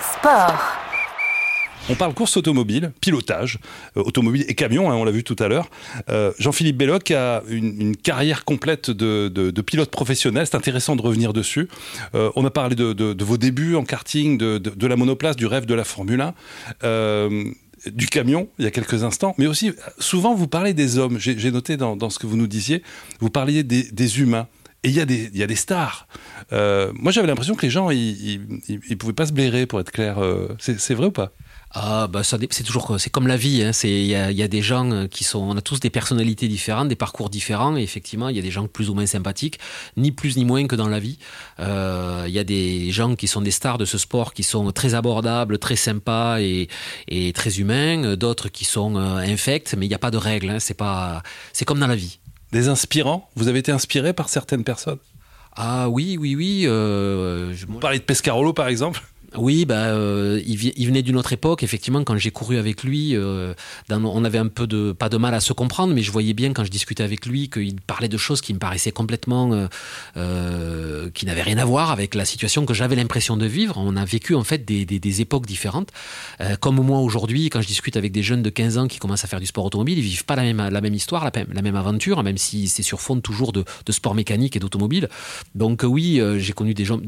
Sport. On parle course automobile, pilotage, euh, automobile et camion, hein, on l'a vu tout à l'heure. Euh, Jean-Philippe Belloc a une, carrière complète de, pilote professionnel. C'est intéressant de revenir dessus. Euh, on a parlé de, vos débuts en karting, de, la monoplace, du rêve de la Formule 1 du camion il y a quelques instants, mais aussi souvent vous parlez des hommes. J'ai noté dans, ce que vous nous disiez, vous parliez des, humains. Et il y, y a des stars. moi, j'avais l'impression que les gens, ils ne pouvaient pas se blairer, pour être clair. c'est vrai ou pas? Ah, bah c'est toujours c'est comme la vie. Hein. C'est il y a, des gens euh, qui sont, on a tous des personnalités différentes, des parcours différents. Et effectivement, il y a des gens plus ou moins sympathiques, ni plus ni moins que dans la vie. Euh, il y a des gens qui sont des stars de ce sport, qui sont très abordables, très sympas et, et très humains. D'autres qui sont euh, infects, mais il n'y a pas de règles. Hein. C'est comme dans la vie. Des inspirants. Vous avez été inspiré par certaines personnes? Ah oui, oui, oui. Euh, Vous parlez de Pescarolo, par exemple? Oui, bah, euh, il, venait d'une autre époque. Effectivement, quand j'ai couru avec lui, euh, on avait un peu de pas de mal à se comprendre, mais je voyais bien quand je discutais avec lui qu'il parlait de choses qui me paraissaient complètement, euh, qui n'avaient rien à voir avec la situation que j'avais l'impression de vivre. On a vécu en fait des, époques différentes. comme moi aujourd'hui, quand je discute avec des jeunes de 15 ans qui commencent à faire du sport automobile, ils vivent pas la même la même histoire, la, même aventure, même si c'est sur fond toujours de, sport mécanique et d'automobile. Donc oui, j'ai connu des gens.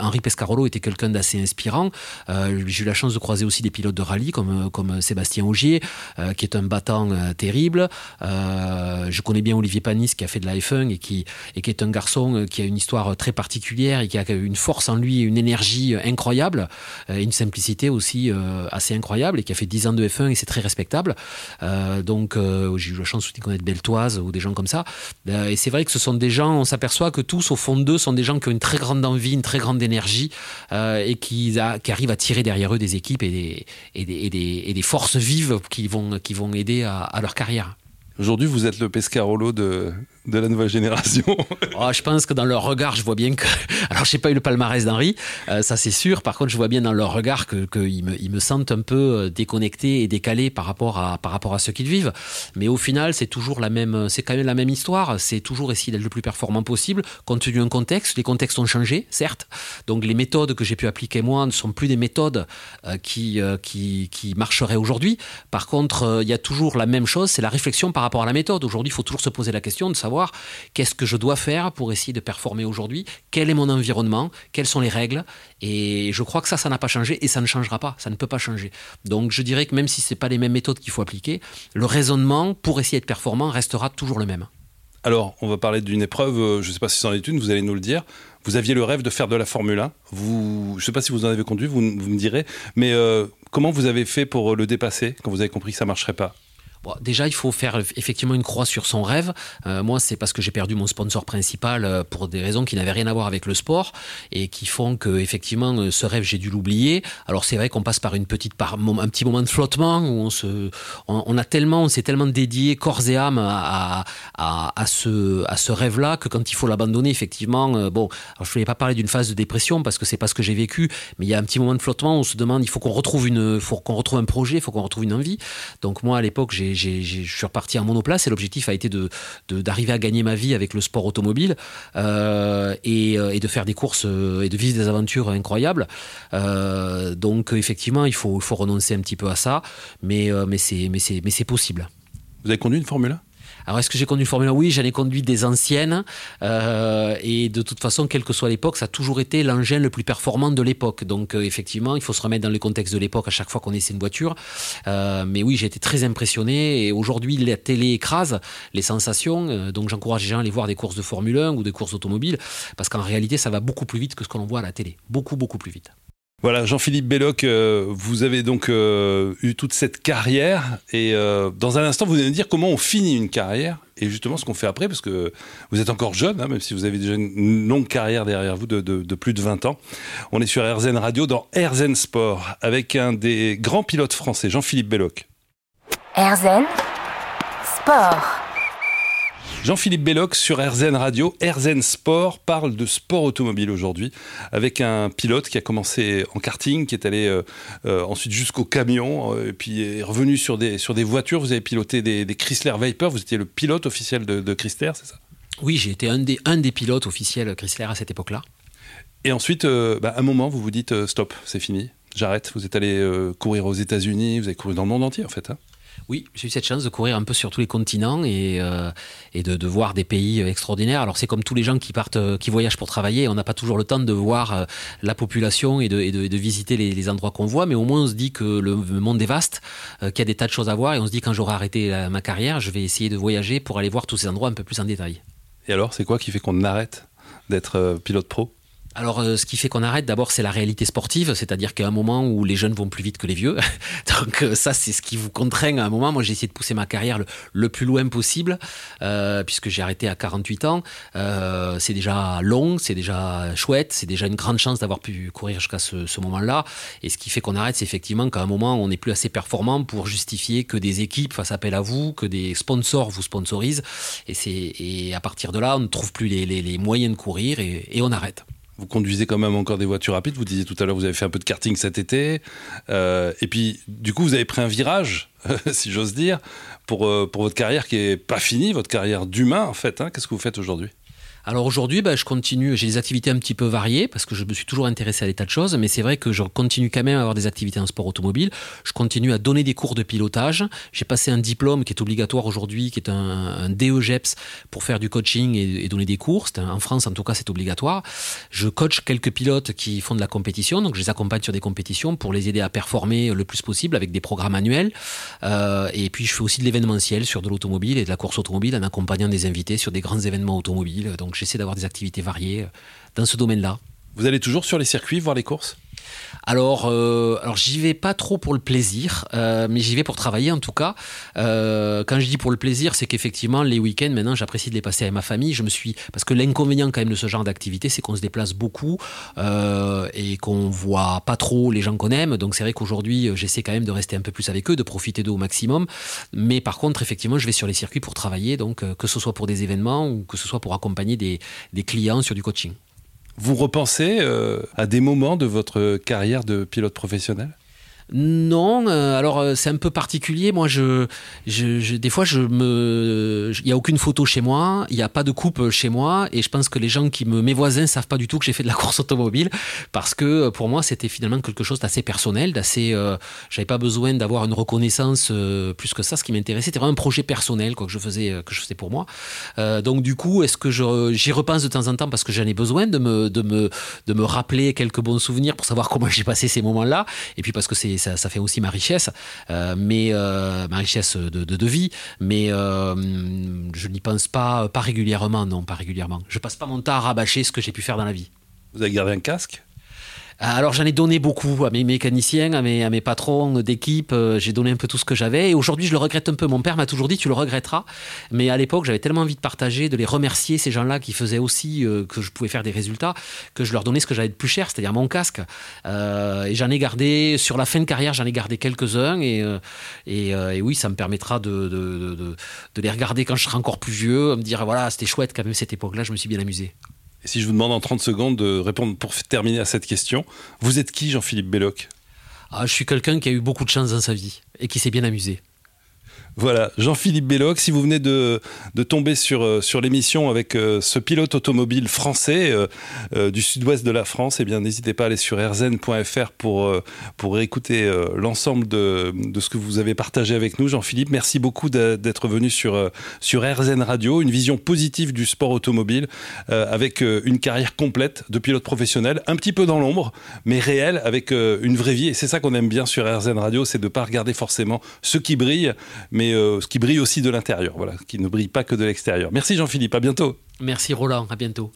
Henri Pescarolo était quelqu'un d'assez inspirant euh, j'ai eu la chance de croiser aussi des pilotes de rallye comme, Sébastien Augier, euh, qui est un battant euh, terrible. je connais bien Olivier Panis, qui a fait de la F1 et qui, et qui est un garçon qui a une histoire très particulière et qui a une force en lui, une énergie incroyable, et une simplicité aussi assez incroyable, et qui a fait 10 ans de F1 et c'est très respectable. donc j'ai eu la chance aussi de connaître Beltoise ou des gens comme ça. et c'est vrai que ce sont des gens, on s'aperçoit que tous au fond d'eux sont des gens qui ont une très grande envie, une très grande énergie et qui qui, arrivent à tirer derrière eux des équipes et des, forces vives qui vont aider à leur carrière. Aujourd'hui, vous êtes le Pescarolo de, de la nouvelle génération oh, Je pense que dans leur regard, je vois bien que. Alors, je n'ai pas eu le palmarès d'Henri, euh, ça c'est sûr. Par contre, je vois bien dans leur regard qu'ils que me, me sentent un peu euh, déconnectés et décalés par rapport à, par rapport à ce qu'ils vivent. Mais au final, c'est toujours la même, c'est quand même la même histoire. C'est toujours essayer d'être le plus performant possible, compte tenu d'un contexte. Les contextes ont changé, certes. Donc, les méthodes que j'ai pu appliquer moi ne sont plus des méthodes euh, qui, qui, qui marcheraient aujourd'hui. Par contre, il y a toujours la même chose, c'est la réflexion par rapport à la méthode. Aujourd'hui, il faut toujours se poser la question de savoir qu'est-ce que je dois faire pour essayer de performer aujourd'hui, quel est mon environnement, quelles sont les règles. Et je crois que ça, ça n'a pas changé et ça ne changera pas, ça ne peut pas changer. Donc je dirais que même si ce n'est pas les mêmes méthodes qu'il faut appliquer, le raisonnement pour essayer d'être performant restera toujours le même. Alors, on va parler d'une épreuve, euh, je ne sais pas si c'en est une, vous allez nous le dire. Vous aviez le rêve de faire de la Formule 1. Vous, je ne sais pas si vous en avez conduit, vous, me direz. Mais euh, comment vous avez fait pour le dépasser quand vous avez compris que ça ne marcherait pas? Déjà, il faut faire effectivement une croix sur son rêve. Euh, moi, c'est parce que j'ai perdu mon sponsor principal euh, pour des raisons qui n'avaient rien à voir avec le sport et qui font que effectivement euh, ce rêve j'ai dû l'oublier. Alors c'est vrai qu'on passe par une petite un petit moment de flottement où on se on, a tellement on s'est tellement dédié corps et âme à, à, ce à ce rêve-là que quand il faut l'abandonner effectivement bon je ne voulais pas parler d'une phase de dépression parce que c'est pas ce que j'ai vécu mais il y a un petit moment de flottement où on se demande il faut qu'on retrouve une faut qu'on retrouve un projet il faut qu'on retrouve une envie donc moi à l'époque j'ai je suis reparti en monoplace et l'objectif a été d'arriver à gagner ma vie avec le sport automobile euh, et, euh, et, de faire des courses euh, et de vivre des aventures incroyables. donc effectivement, il faut, renoncer un petit peu à ça, mais c'est possible. Vous avez conduit une Formule 1 alors, est-ce que j'ai conduit une Formule 1 Oui, j'en ai conduit des anciennes. Euh, et de toute façon, quelle que soit l'époque, ça a toujours été l'engin le plus performant de l'époque. Donc, euh, effectivement, il faut se remettre dans le contexte de l'époque à chaque fois qu'on essaie une voiture. Euh, mais oui, j'ai été très impressionné. Et aujourd'hui, la télé écrase les sensations. donc, j'encourage les gens à aller voir des courses de Formule 1 ou des courses automobiles. Parce qu'en réalité, ça va beaucoup plus vite que ce que l'on voit à la télé. Beaucoup, beaucoup plus vite. Voilà, Jean-Philippe Belloc, euh, vous avez donc euh, eu toute cette carrière et euh, dans un instant, vous allez nous dire comment on finit une carrière et justement ce qu'on fait après, parce que vous êtes encore jeune, hein, même si vous avez déjà une longue carrière derrière vous de, plus de 20 ans. On est sur RZN Radio dans RZN Sport avec un des grands pilotes français, Jean-Philippe Belloc. RZN Sport. Jean-Philippe Belloc sur RZN Radio. RZN Sport parle de sport automobile aujourd'hui avec un pilote qui a commencé en karting, qui est allé euh, euh, ensuite jusqu'au camion, euh, et puis est revenu sur des, sur des voitures. Vous avez piloté des, Chrysler Viper, vous étiez le pilote officiel de, Chrysler, c'est ça? Oui, j'ai été un des, un des pilotes officiels Chrysler à cette époque-là. Et ensuite, bah, à un moment, vous vous dites stop, c'est fini, j'arrête. Vous êtes allé courir aux États-Unis, vous avez couru dans le monde entier en fait. hein. Oui, j'ai eu cette chance de courir un peu sur tous les continents et, euh, de, voir des pays extraordinaires. Alors c'est comme tous les gens qui partent, euh, qui voyagent pour travailler, on n'a pas toujours le temps de voir euh, la population et de, visiter les, endroits qu'on voit, mais au moins on se dit que le monde est vaste, qu'il y a des tas de choses à voir et on se dit quand j'aurai arrêté ma carrière, je vais essayer de voyager pour aller voir tous ces endroits un peu plus en détail. Et alors, c'est quoi qui fait qu'on arrête d'être pilote pro? Alors, euh, ce qui fait qu'on arrête, d'abord, c'est la réalité sportive, c'est-à-dire qu'à un moment où les jeunes vont plus vite que les vieux, donc euh, ça, c'est ce qui vous contraint à un moment. Moi, j'ai essayé de pousser ma carrière le, plus loin possible, euh, puisque j'ai arrêté à 48 ans. Euh, c'est déjà long, c'est déjà chouette, c'est déjà une grande chance d'avoir pu courir jusqu'à ce, ce moment-là. Et ce qui fait qu'on arrête, c'est effectivement qu'à un moment, on n'est plus assez performant pour justifier que des équipes fassent appel à vous, que des sponsors vous sponsorisent. Et, et à partir de là, on ne trouve plus les, les- les moyens de courir et on arrête. Vous conduisez quand même encore des voitures rapides. Vous disiez tout à l'heure, vous avez fait un peu de karting cet été. Euh, et puis, du coup, vous avez pris un virage, si j'ose dire, pour, euh, votre carrière qui est pas finie, votre carrière d'humain, en fait. hein. Qu'est-ce que vous faites aujourd'hui? Alors aujourd'hui, bah, je continue, j'ai des activités un petit peu variées parce que je me suis toujours intéressé à des tas de choses, mais c'est vrai que je continue quand même à avoir des activités en sport automobile. Je continue à donner des cours de pilotage. J'ai passé un diplôme qui est obligatoire aujourd'hui, qui est un, un DEGEPS pour faire du coaching et, donner des cours. En France, en tout cas, c'est obligatoire. Je coach quelques pilotes qui font de la compétition, donc je les accompagne sur des compétitions pour les aider à performer le plus possible avec des programmes annuels. Euh, et puis je fais aussi de l'événementiel sur de l'automobile et de la course automobile en accompagnant des invités sur des grands événements automobiles. Donc j'essaie d'avoir des activités variées euh, dans ce domaine-là. Vous allez toujours sur les circuits voir les courses? Alors, euh, alors j'y vais pas trop pour le plaisir, euh, mais j'y vais pour travailler en tout cas. Euh, quand je dis pour le plaisir, c'est qu'effectivement les week-ends maintenant j'apprécie de les passer avec ma famille. Je me suis parce que l'inconvénient quand même de ce genre d'activité, c'est qu'on se déplace beaucoup et qu'on voit pas trop les gens qu'on aime. Donc c'est vrai qu'aujourd'hui j'essaie quand même de rester un peu plus avec eux, de profiter d'eux au maximum. Mais par contre effectivement je vais sur les circuits pour travailler, donc que ce soit pour des événements ou que ce soit pour accompagner des clients sur du coaching. Vous repensez euh, à des moments de votre carrière de pilote professionnel? Non, euh, alors euh, c'est un peu particulier. Moi, je, je, des fois, je me, il y a aucune photo chez moi, il n'y a pas de coupe chez moi, et je pense que les gens qui me, mes voisins, savent pas du tout que j'ai fait de la course automobile, parce que euh, pour moi, c'était finalement quelque chose d'assez personnel, d'assez, euh, j'avais pas besoin d'avoir une reconnaissance plus que ça. Ce qui m'intéressait, c'était vraiment un projet personnel, que je faisais, que je faisais pour moi. Donc du coup, est-ce que j'y repense de temps en temps parce que j'en ai besoin de me, de me, de me rappeler quelques bons souvenirs pour savoir comment j'ai passé ces moments-là, et puis parce que c'est, ça, fait aussi ma richesse, euh, mais euh, ma richesse de, de, de vie, mais euh, je n'y pense pas, pas régulièrement, non, pas régulièrement. Je passe pas mon temps à rabâcher ce que j'ai pu faire dans la vie. Vous avez gardé un casque? Alors j'en ai donné beaucoup à mes mécaniciens, à mes, à mes patrons d'équipe, euh, j'ai donné un peu tout ce que j'avais et aujourd'hui je le regrette un peu. Mon père m'a toujours dit tu le regretteras, mais à l'époque j'avais tellement envie de partager, de les remercier ces gens-là qui faisaient aussi euh, que je pouvais faire des résultats, que je leur donnais ce que j'avais de plus cher, c'est-à-dire mon casque. Euh, et j'en ai gardé, sur la fin de carrière j'en ai gardé quelques-uns et, euh, et, euh, oui ça me permettra de, de, de, de- de les regarder quand je serai encore plus vieux, me dire voilà c'était chouette quand même cette époque-là, je me suis bien amusé. Si je vous demande en 30 secondes de répondre pour terminer à cette question, vous êtes qui Jean-Philippe Belloc? Ah, je suis quelqu'un qui a eu beaucoup de chance dans sa vie et qui s'est bien amusé. Voilà, Jean-Philippe Belloc, si vous venez de, tomber sur, euh, sur l'émission avec euh, ce pilote automobile français euh, du sud-ouest de la France, eh bien n'hésitez pas à aller sur rzn.fr pour, écouter l'ensemble de, ce que vous avez partagé avec nous. Jean-Philippe, merci beaucoup d'être venu sur, sur RZN Radio, une vision positive du sport automobile avec une carrière complète de pilote professionnel, un petit peu dans l'ombre, mais réelle, avec une vraie vie. Et c'est ça qu'on aime bien sur RZN Radio, c'est de ne pas regarder forcément ce qui brille, mais euh, ce qui brille aussi de l'intérieur, voilà, qui ne brille pas que de l'extérieur. Merci Jean-Philippe, à bientôt. Merci Roland, à bientôt.